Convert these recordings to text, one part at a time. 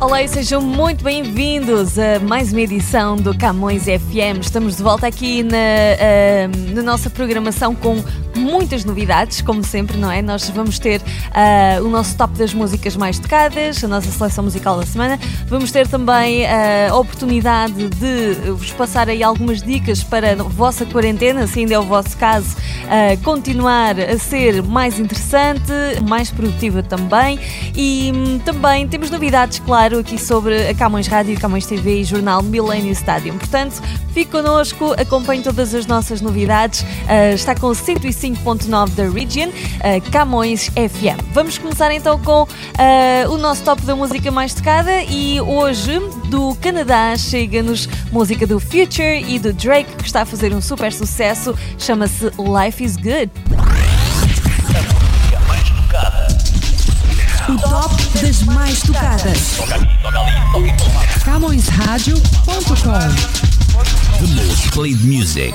Olá e sejam muito bem-vindos a mais uma edição do Camões FM. Estamos de volta aqui na, uh, na nossa programação com muitas novidades, como sempre, não é? Nós vamos ter uh, o nosso top das músicas mais tocadas, a nossa seleção musical da semana. Vamos ter também uh, a oportunidade de vos passar aí algumas dicas para a vossa quarentena, se ainda é o vosso caso, uh, continuar a ser mais interessante, mais produtiva também. E um, também temos novidades, claro, aqui sobre a Camões Rádio, Camões TV e Jornal Millennium Stadium. Portanto, fique connosco, acompanhe todas as nossas novidades. está com 105 105.9 da Region, uh, Camões FM. Vamos começar então com uh, o nosso top da música mais tocada e hoje do Canadá chega-nos música do Future e do Drake que está a fazer um super sucesso, chama-se Life is Good. O top das mais tocadas. CamõesRádio.com The most played music.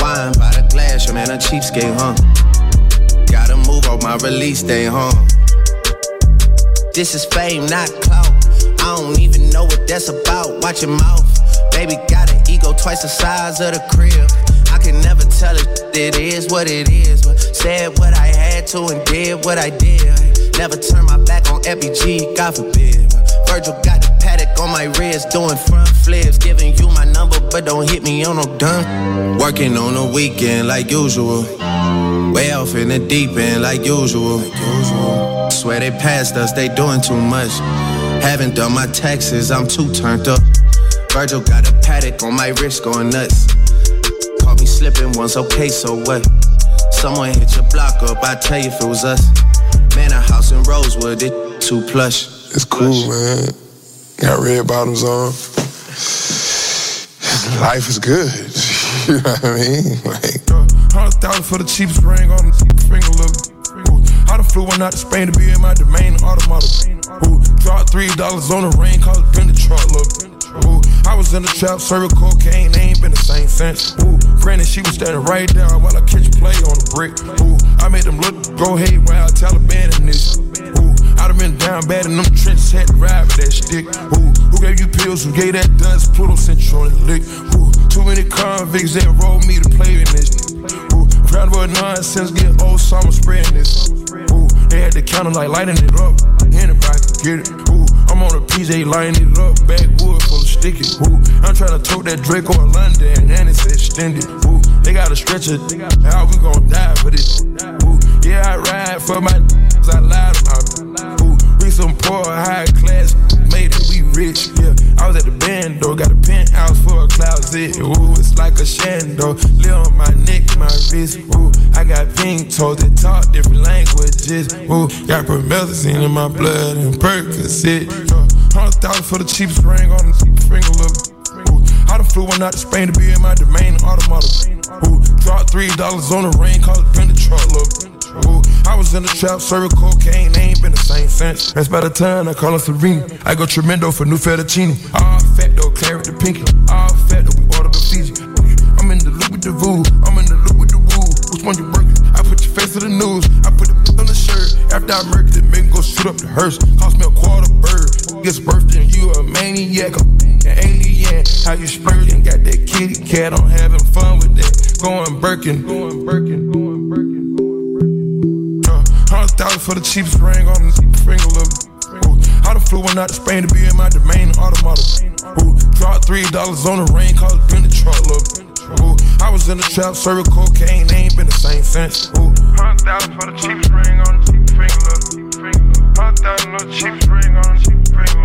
Wine by the glass, your man a cheapskate, huh? Gotta move on my release day, huh? This is fame, not clout. I don't even know what that's about. Watch your mouth. Baby got an ego twice the size of the crib. I can never tell it, it is what it is. But said what I had to and did what I did. Never turn my back on FBG, God forbid. Virgil got on my wrist, doing front flips. Giving you my number, but don't hit me on no done. Working on the weekend like usual. Way off in the deep end like usual. Swear they passed us, they doing too much. Haven't done my taxes, I'm too turned up. Virgil got a paddock on my wrist going nuts. Caught me slipping once, okay, so what? Someone hit your block up, I tell you if it was us. Man, a house in Rosewood, it too plush. It's cool, man. Got red bottoms on. Life is good. you know what I mean? Like, hundred thousand for the cheapest ring on the finger, look. I done flew one out to Spain to be in my domain, automata. Ooh, dropped three dollars on the ring, cause it been the truck, look. Ooh, I was in the trap, serving cocaine, they ain't been the same since. Ooh, granted, she was standing right there while I catch play on the brick. Ooh, I made them look, go hey, while I'm Taliban in this. Ooh, I done been down bad in them trenches, had to ride with that stick. Ooh, who gave you pills? Who gave that dust? Pluto sent you on the lick. Ooh, too many convicts that rolled me to play in this. Ooh, crowd with nonsense, get old, so I'm spreading this. Ooh, they had the counter like lighting it up. Anybody can get it. Ooh, I'm on a PJ lighting it up. Backwood full of sticky. Ooh, I'm trying to tote that Draco in London and it's extended. Ooh, they got a stretcher. How we gon' die for this? Ooh, yeah, I ride for my I lied about. Ooh, we some poor, high class, rich, yeah. I was at the band, though, got a penthouse for a closet. Ooh, it's like a shando. Live on my neck, my wrist. Ooh, I got pink toes that talk different languages. Ooh, got promethazine in my blood and Percocet. Uh, Hundred thousand for the cheapest ring on the finger, look. Ooh, I done flew one out to Spain to be in my domain, automata. Ooh, dropped three dollars on the ring, cause it the truck, look. I was in the trap, serving cocaine, ain't been the same since. That's by the time I call her Serena. I go tremendo for new fettuccine. All fat though, claret the pinky. All fat though, we order the Fiji. I'm in the loop with the voo, I'm in the loop with the woo. Which one you working? I put your face to the news, I put the on the shirt. After I murdered it, make go shoot up the hearse. Cost me a quarter bird. Gets birthday and you a maniac, an alien. How you splurging? Got that kitty cat, I'm having fun with that. Going Birkin, going Birkin, for the cheapest ring on the finger. Ooh, I done flew one out to Spain to be in my domain, automata. Ooh, dropped three dollars on the rain, cause been the truck, look. Ooh, I was in the trap, serving cocaine, they ain't been the same since. Ooh, hundred thousand for the cheapest ring on the cheap finger. Hundred thousand for the cheapest ring on the cheap finger.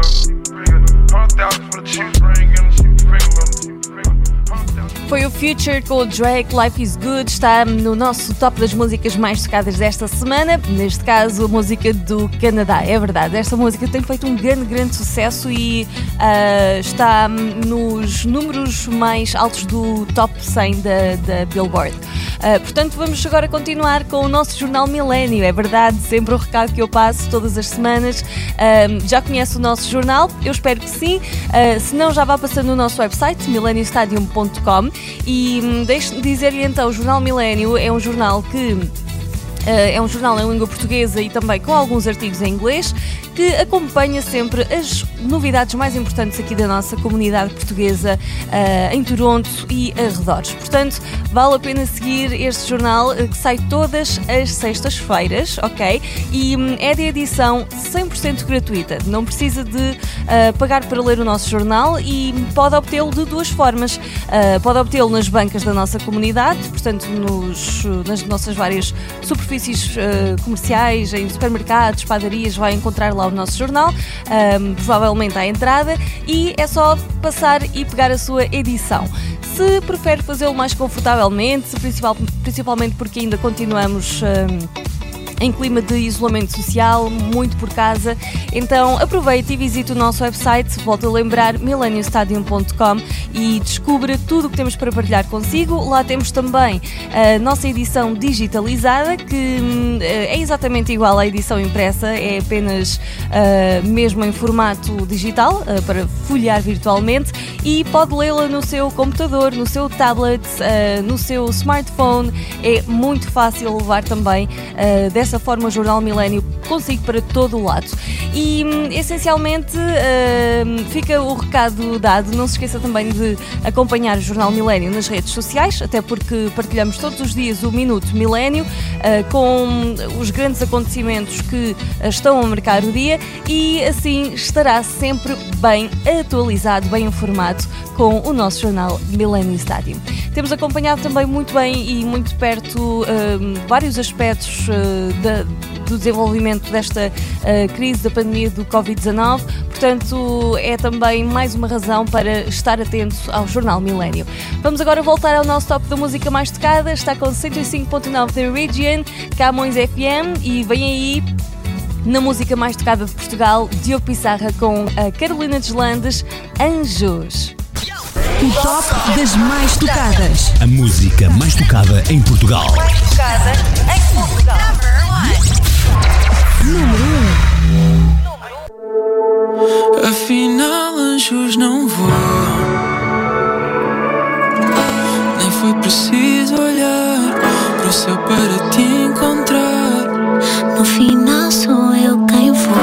Hundred thousand for the cheapest ring on the cheap finger. Foi o Future com o Drake, Life is Good, está no nosso top das músicas mais tocadas desta semana, neste caso a música do Canadá. É verdade, esta música tem feito um grande, grande sucesso e uh, está nos números mais altos do top 100 da, da Billboard. Uh, portanto, vamos agora continuar com o nosso jornal Milênio. É verdade, sempre o recado que eu passo todas as semanas. Uh, já conhece o nosso jornal? Eu espero que sim. se não, já vá passando no nosso website, mileniostadium.com e hum, deixe-me dizer-lhe então, o Jornal Milênio é um jornal que eh, é um jornal em língua portuguesa e também com alguns artigos em inglês que acompanha sempre as novidades mais importantes aqui da nossa comunidade portuguesa uh, em Toronto e arredores. Portanto, vale a pena seguir este jornal uh, que sai todas as sextas-feiras, ok? E um, é de edição 100% gratuita. Não precisa de uh, pagar para ler o nosso jornal e pode obtê-lo de duas formas. pode obtê-lo nas bancas da nossa comunidade, portanto, nos, nas nossas várias superfícies comerciais, em supermercados, padarias, vai encontrar lá o nosso jornal, um, provavelmente à entrada, e é só passar e pegar a sua edição. Se prefere fazê-lo mais confortavelmente, principal, principalmente porque ainda continuamos. Um, em clima de isolamento social, muito por casa. Então aproveite e visite o nosso website, volto a lembrar, millenniumstadium.com e descubra tudo o que temos para partilhar consigo. Lá temos também a nossa edição digitalizada, que hum, é exatamente igual à edição impressa, é apenas uh, mesmo em formato digital, uh, para folhear virtualmente, e pode lê-la no seu computador, no seu tablet, uh, no seu smartphone. É muito fácil levar também dessa dessa forma o Jornal Milênio consigo para todo o lado. E hum, essencialmente uh, fica o recado dado. Não se esqueça também de acompanhar o Jornal Milênio nas redes sociais, até porque partilhamos todos os dias o Minuto Milênio uh, com os grandes acontecimentos que uh, estão a marcar o dia e assim estará sempre bem atualizado, bem informado com o nosso jornal Millennium Stadium. Temos acompanhado também muito bem e muito perto hum, vários aspectos uh, da, do desenvolvimento desta uh, crise da pandemia do Covid-19, portanto, é também mais uma razão para estar atento ao Jornal Milênio. Vamos agora voltar ao nosso top da música mais tocada, está com 105.9 The Region, Camões FM e vem aí na música mais tocada de Portugal, Diogo Pissarra com a Carolina Deslandes, Anjos. O top das mais tocadas. A música mais tocada em Portugal. Mais tocada em Portugal. Número 1. Afinal, anjos não voam. Nem foi preciso olhar para o céu para te encontrar. No final, sou eu quem vou.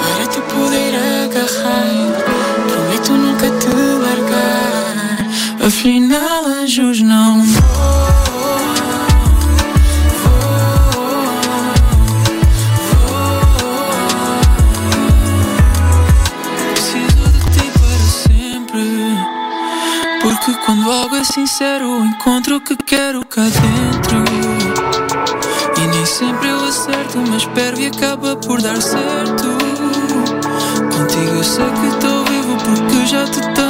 Para te poder agarrar. Prometo nunca te largar. Afinal, anjos não algo é sincero, encontro o que quero cá dentro. E nem sempre eu acerto, mas espero e acaba por dar certo. Contigo eu sei que estou vivo porque já te tenho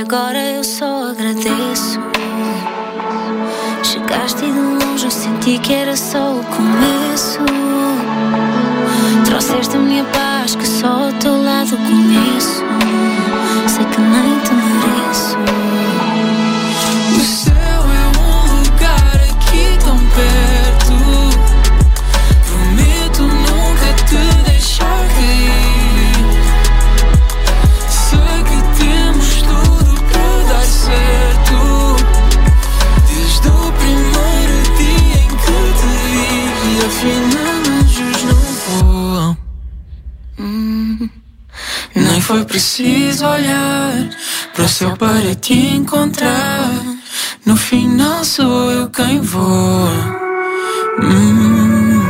agora eu só agradeço. Chegaste de longe, eu senti que era só o começo. Trouxeste a minha paz, que só ao teu lado conheço. Sei que nem te mereço. Foi preciso olhar para o céu para te encontrar. No final sou eu quem voa. Hum,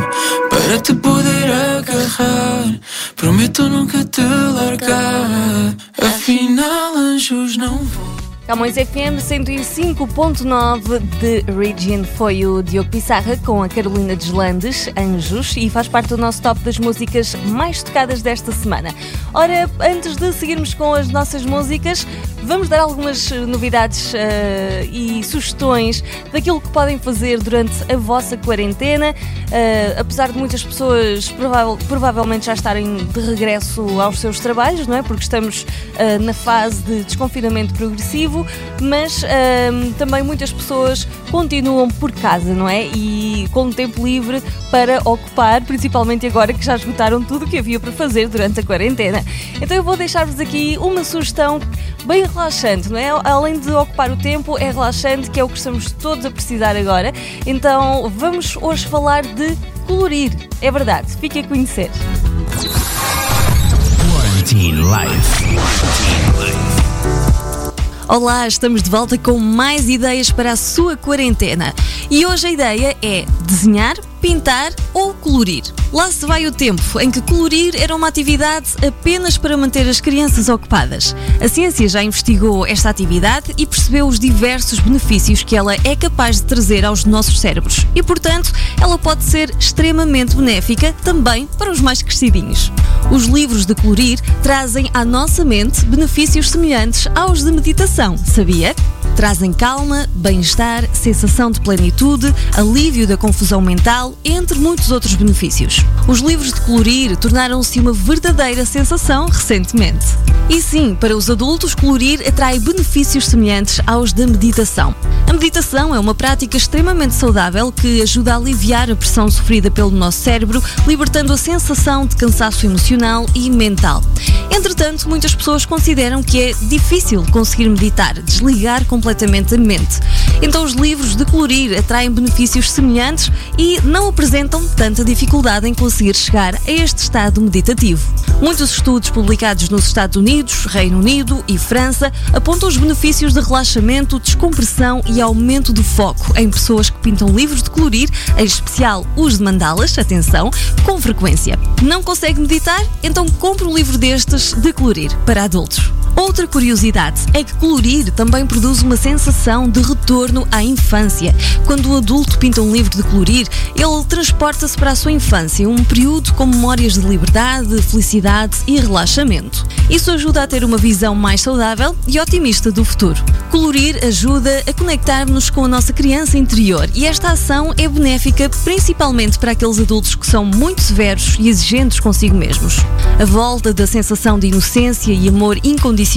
para te poder agarrar, prometo nunca te largar. Afinal, anjos não voam. Camões FM 105.9 de Region foi o Diogo Pissarra com a Carolina Deslandes, Anjos, e faz parte do nosso top das músicas mais tocadas desta semana. Ora, antes de seguirmos com as nossas músicas, vamos dar algumas eh, novidades eh, e sugestões daquilo que podem fazer durante a vossa quarentena. Eh, apesar de muitas pessoas provável- provavelmente já estarem de regresso aos seus trabalhos, não é? Porque estamos eh, na fase de desconfinamento progressivo, mas ahm, também muitas pessoas continuam por casa, não é? E com tempo livre para ocupar, principalmente agora que já esgotaram tudo o que havia para fazer durante a quarentena. Então eu vou deixar-vos aqui uma sugestão bem relaxante, não é? Além de ocupar o tempo, é relaxante, que é o que estamos todos a precisar agora. Então vamos hoje falar de colorir. É verdade, fique a conhecer. Quarantine Life. Olá, estamos de volta com mais ideias para a sua quarentena. E hoje a ideia é desenhar, pintar ou colorir. Lá se vai o tempo em que colorir era uma atividade apenas para manter as crianças ocupadas. A ciência já investigou esta atividade e percebeu os diversos benefícios que ela é capaz de trazer aos nossos cérebros. E, portanto, ela pode ser extremamente benéfica também para os mais crescidinhos. Os livros de colorir trazem à nossa mente benefícios semelhantes aos de meditação, sabia? Trazem calma, bem-estar, sensação de plenitude, alívio da confusão mental, entre muitos outros benefícios. Os livros de colorir tornaram-se uma verdadeira sensação recentemente. E sim, para os adultos, colorir atrai benefícios semelhantes aos da meditação. A meditação é uma prática extremamente saudável que ajuda a aliviar a pressão sofrida pelo nosso cérebro, libertando a sensação de cansaço emocional e mental. Entretanto, muitas pessoas consideram que é difícil conseguir meditar, desligar completamente a mente. Então, os livros de colorir atraem benefícios semelhantes e não apresentam tanta dificuldade em conseguir chegar a este estado meditativo. Muitos estudos publicados nos Estados Unidos, Reino Unido e França apontam os benefícios de relaxamento, descompressão e aumento do foco em pessoas que pintam livros de colorir, em especial os de mandalas, atenção, com frequência. Não consegue meditar? Então compre um livro destes de colorir para adultos. Outra curiosidade é que colorir também produz uma sensação de retorno à infância. Quando o adulto pinta um livro de colorir, ele transporta-se para a sua infância, um período com memórias de liberdade, felicidade e relaxamento. Isso ajuda a ter uma visão mais saudável e otimista do futuro. Colorir ajuda a conectar-nos com a nossa criança interior e esta ação é benéfica principalmente para aqueles adultos que são muito severos e exigentes consigo mesmos. A volta da sensação de inocência e amor incondicional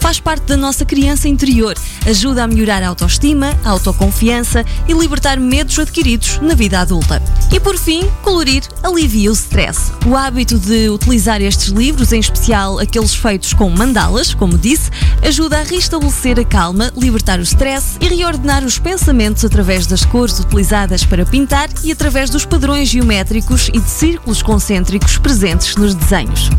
faz parte da nossa criança interior, ajuda a melhorar a autoestima, a autoconfiança e libertar medos adquiridos na vida adulta. E por fim, colorir alivia o stress. O hábito de utilizar estes livros, em especial aqueles feitos com mandalas, como disse, ajuda a restabelecer a calma, libertar o stress e reordenar os pensamentos através das cores utilizadas para pintar e através dos padrões geométricos e de círculos concêntricos presentes nos desenhos.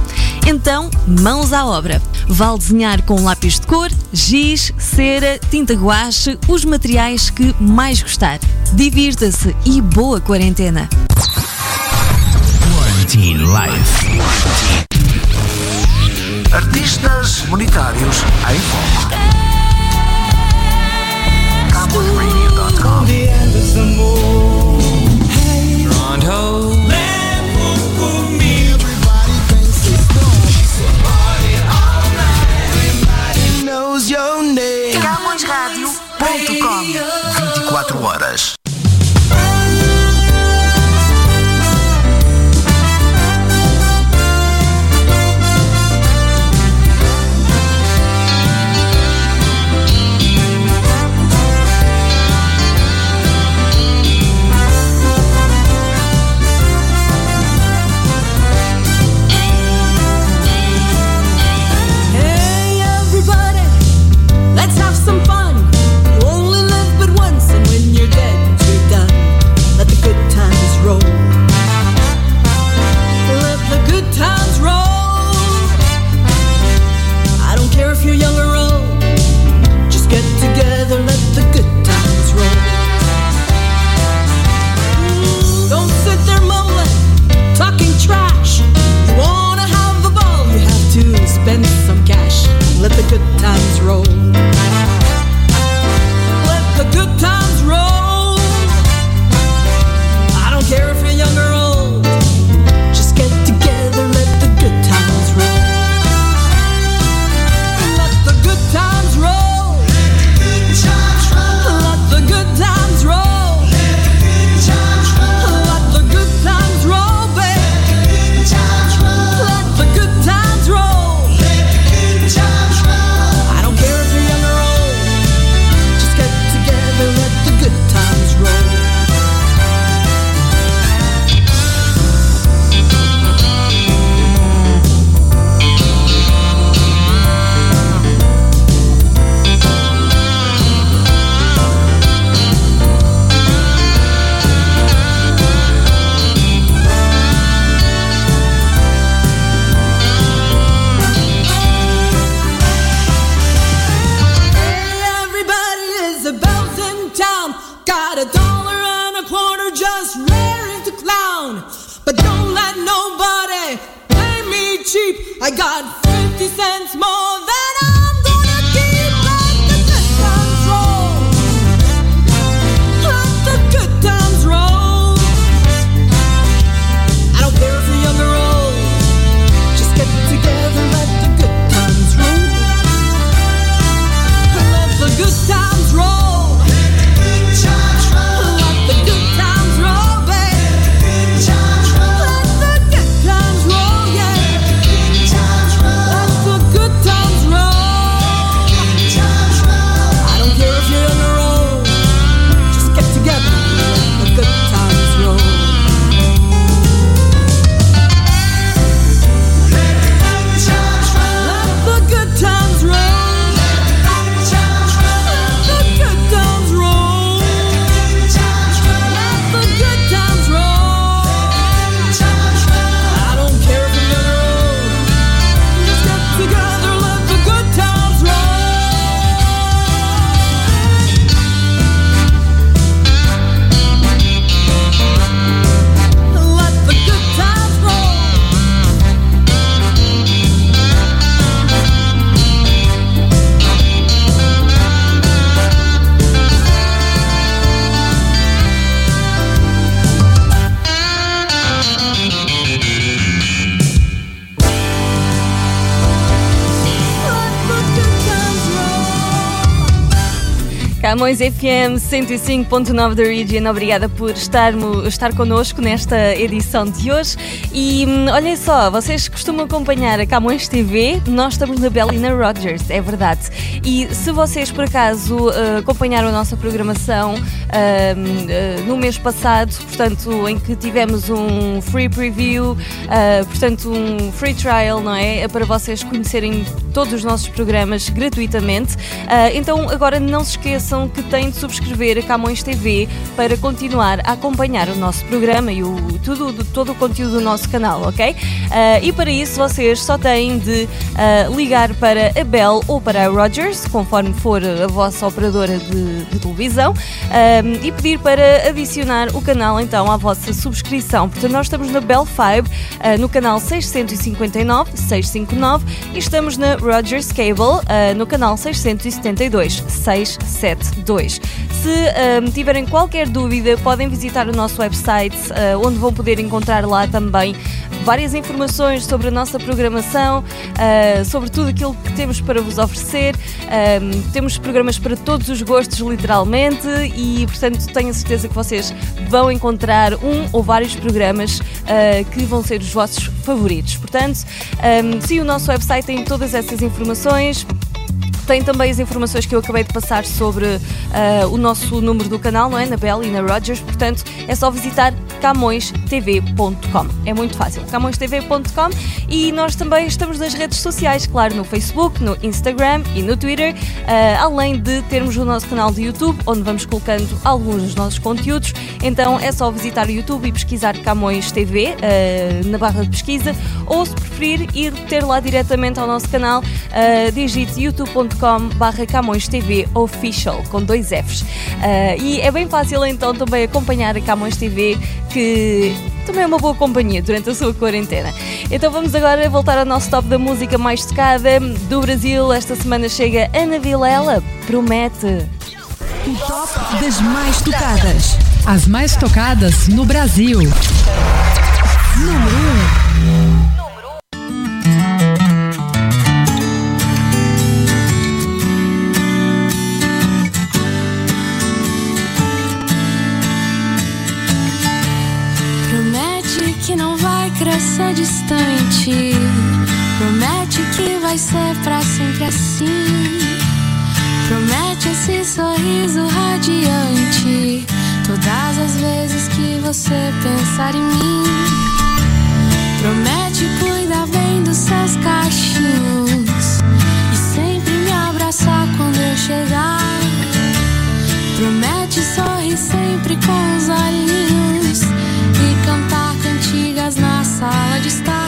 Então, mãos à obra. Vale desenhar com lápis de cor, giz, cera, tinta guache, os materiais que mais gostar. Divirta-se e boa quarentena! Quarantine Life. Artistas monetários em foco. Camões FM 105.9 da Region, obrigada por estar, estar connosco nesta edição de hoje. E hum, olhem só, vocês costumam acompanhar a Camões TV, nós estamos na Bela e na Rogers, é verdade. E se vocês por acaso uh, acompanharam a nossa programação uh, uh, no mês passado, portanto, em que tivemos um free preview, uh, portanto, um free trial, não é? Para vocês conhecerem todos os nossos programas gratuitamente. Então, agora não se esqueçam que têm de subscrever a Camões TV para continuar a acompanhar o nosso programa e o, tudo, todo o conteúdo do nosso canal, ok? Uh, e para isso vocês só têm de uh, ligar para a Bell ou para a Rogers, conforme for a vossa operadora de, de televisão, um, e pedir para adicionar o canal então à vossa subscrição. Portanto, nós estamos na Bell 5, uh, no canal 659, 659 e estamos na Rogers Cable no canal 672, 672. Se um, tiverem qualquer dúvida, podem visitar o nosso website, uh, onde vão poder encontrar lá também várias informações sobre a nossa programação, uh, sobre tudo aquilo que temos para vos oferecer. Um, temos programas para todos os gostos, literalmente, e portanto tenho a certeza que vocês vão encontrar um ou vários programas uh, que vão ser os vossos favoritos. Portanto, um, sim, o nosso website tem todas essas informações. Tem também as informações que eu acabei de passar sobre uh, o nosso número do canal, não é? Na Bell e na Rogers, portanto é só visitar camõestv.com. É muito fácil, camõestv.com e nós também estamos nas redes sociais, claro, no Facebook, no Instagram e no Twitter, uh, além de termos o nosso canal de YouTube, onde vamos colocando alguns dos nossos conteúdos. Então é só visitar o YouTube e pesquisar Camões TV uh, na barra de pesquisa, ou se preferir ir ter lá diretamente ao nosso canal, uh, digite youtube.com barra Camões TV Official, com dois Fs. Uh, e é bem fácil então também acompanhar a Camões TV, que também é uma boa companhia durante a sua quarentena. Então vamos agora voltar ao nosso top da música mais tocada do Brasil. Esta semana chega Ana Vilela, promete. O top das mais tocadas. As mais tocadas no Brasil. Número distante. Promete que vai ser pra sempre assim. Promete esse sorriso radiante. Todas as vezes que você pensar em mim. Promete cuidar bem dos seus cachinhos. E sempre me abraçar quando eu chegar. Promete sorrir sempre com os olhinhos. E cantar sala de estar.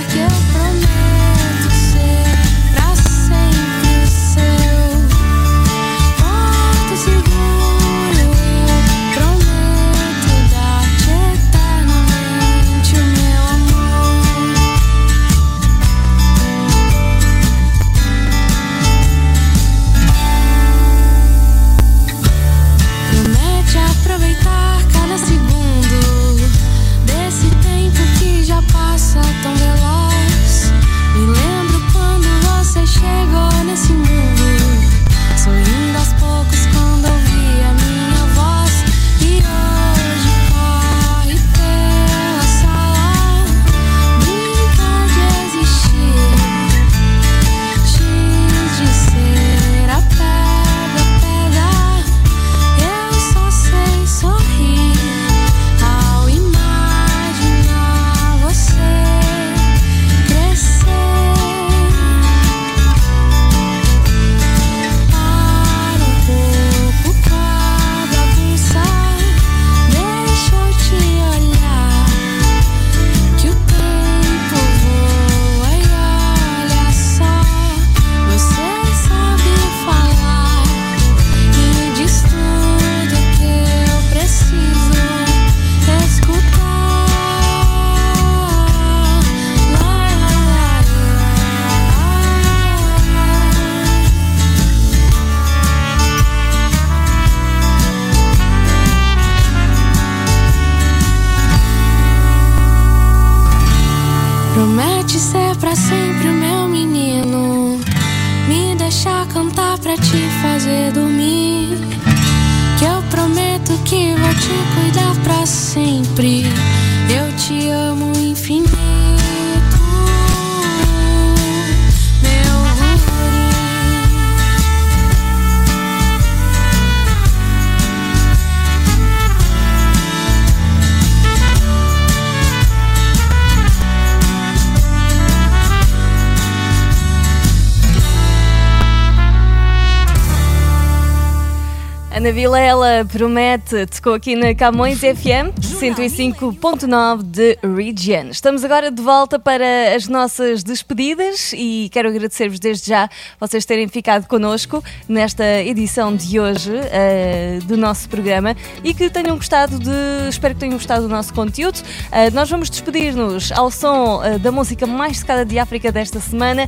Ana Vilela promete, tocou aqui na Camões FM 105.9 de Region. Estamos agora de volta para as nossas despedidas e quero agradecer-vos desde já vocês terem ficado connosco nesta edição de hoje eh, do nosso programa e que tenham gostado de, espero que tenham gostado do nosso conteúdo. Eh, nós vamos despedir-nos ao som eh, da música mais tocada de África desta semana,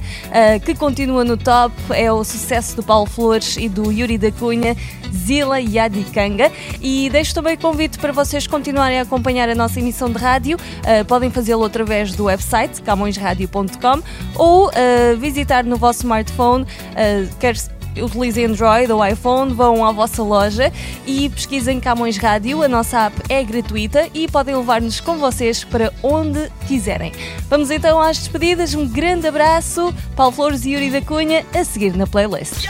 que continua no top, é o sucesso do Paulo Flores e do Yuri da Cunha, Zila Yadikanga. E deixo também o convite para vocês continuarem a acompanhar a nossa emissão de rádio. Uh, podem fazê-lo através do website camõesradio.com ou uh, visitar no vosso smartphone, uh, quer utilizem Android ou iPhone, vão à vossa loja e pesquisem Camões Rádio. A nossa app é gratuita e podem levar-nos com vocês para onde quiserem. Vamos então às despedidas. Um grande abraço. Paulo Flores e Yuri da Cunha a seguir na playlist.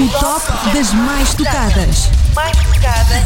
O top das mais tocadas. Mais tocada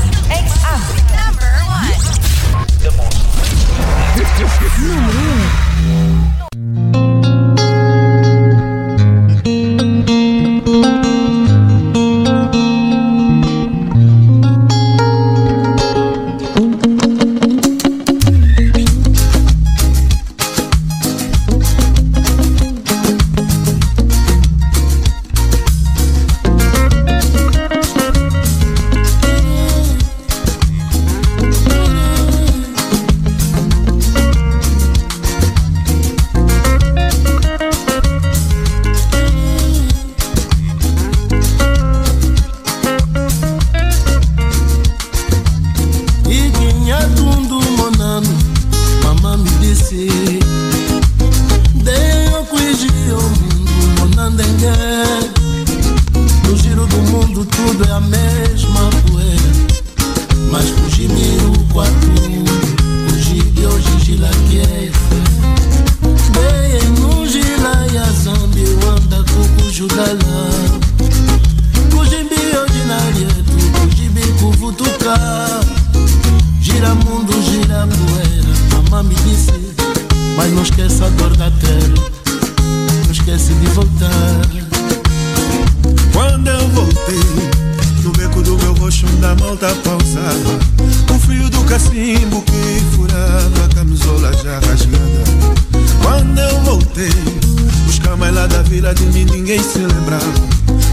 ninguém se lembrava.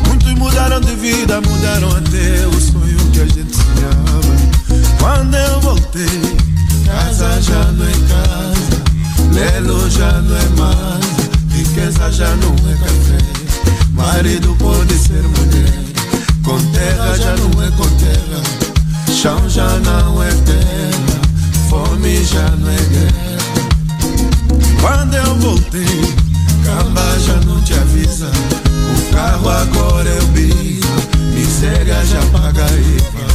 Muitos mudaram de vida, mudaram até o sonho que a gente sonhava. Quando eu voltei, casa já não é casa Lelo já não é mais, riqueza já não é café. Marido pode ser mulher, com terra já não é com terra, chão já não é terra, fome já não é guerra. Quando eu voltei, camba já não te avisa, o carro agora é o bico, miséria já paga. E